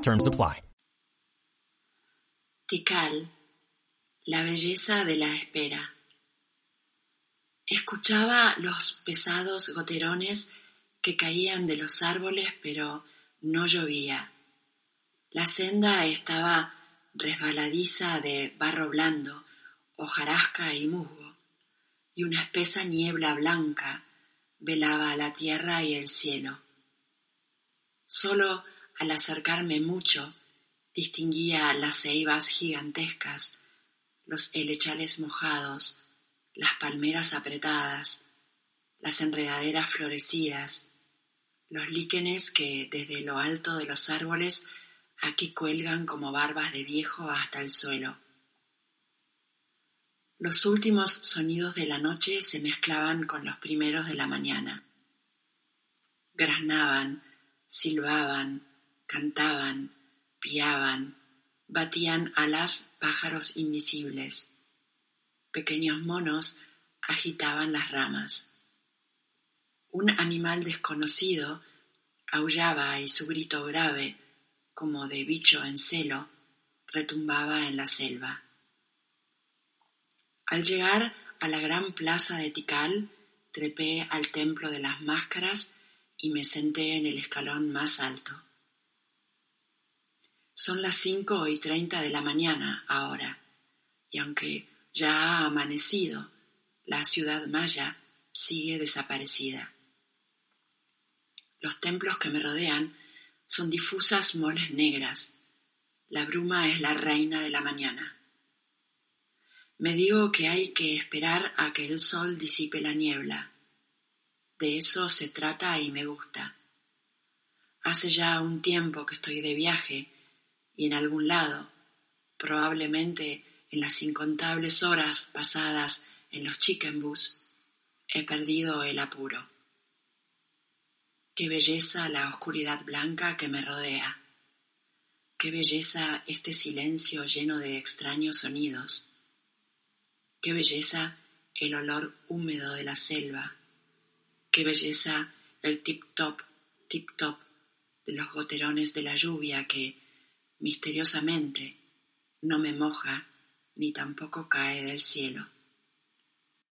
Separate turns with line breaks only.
Terms.
Tikal, la belleza de la espera. Escuchaba los pesados goterones que caían de los árboles, pero no llovía. La senda estaba resbaladiza de barro blando, hojarasca y musgo, y una espesa niebla blanca velaba la tierra y el cielo. Solo al acercarme mucho distinguía las ceibas gigantescas, los helechales mojados, las palmeras apretadas, las enredaderas florecidas, los líquenes que desde lo alto de los árboles aquí cuelgan como barbas de viejo hasta el suelo. Los últimos sonidos de la noche se mezclaban con los primeros de la mañana. Graznaban, silbaban, cantaban, piaban, batían alas pájaros invisibles. Pequeños monos agitaban las ramas. Un animal desconocido aullaba y su grito grave como de bicho en celo, retumbaba en la selva. Al llegar a la gran plaza de Tikal, trepé al templo de las máscaras y me senté en el escalón más alto. Son las cinco y treinta de la mañana ahora, y aunque ya ha amanecido, la ciudad maya sigue desaparecida. Los templos que me rodean son difusas moles negras. La bruma es la reina de la mañana. Me digo que hay que esperar a que el sol disipe la niebla. De eso se trata y me gusta. Hace ya un tiempo que estoy de viaje y en algún lado, probablemente en las incontables horas pasadas en los chicken bus, he perdido el apuro. Qué belleza la oscuridad blanca que me rodea. Qué belleza este silencio lleno de extraños sonidos. Qué belleza el olor húmedo de la selva. Qué belleza el tip-top, tip-top de los goterones de la lluvia que, misteriosamente, no me moja ni tampoco cae del cielo.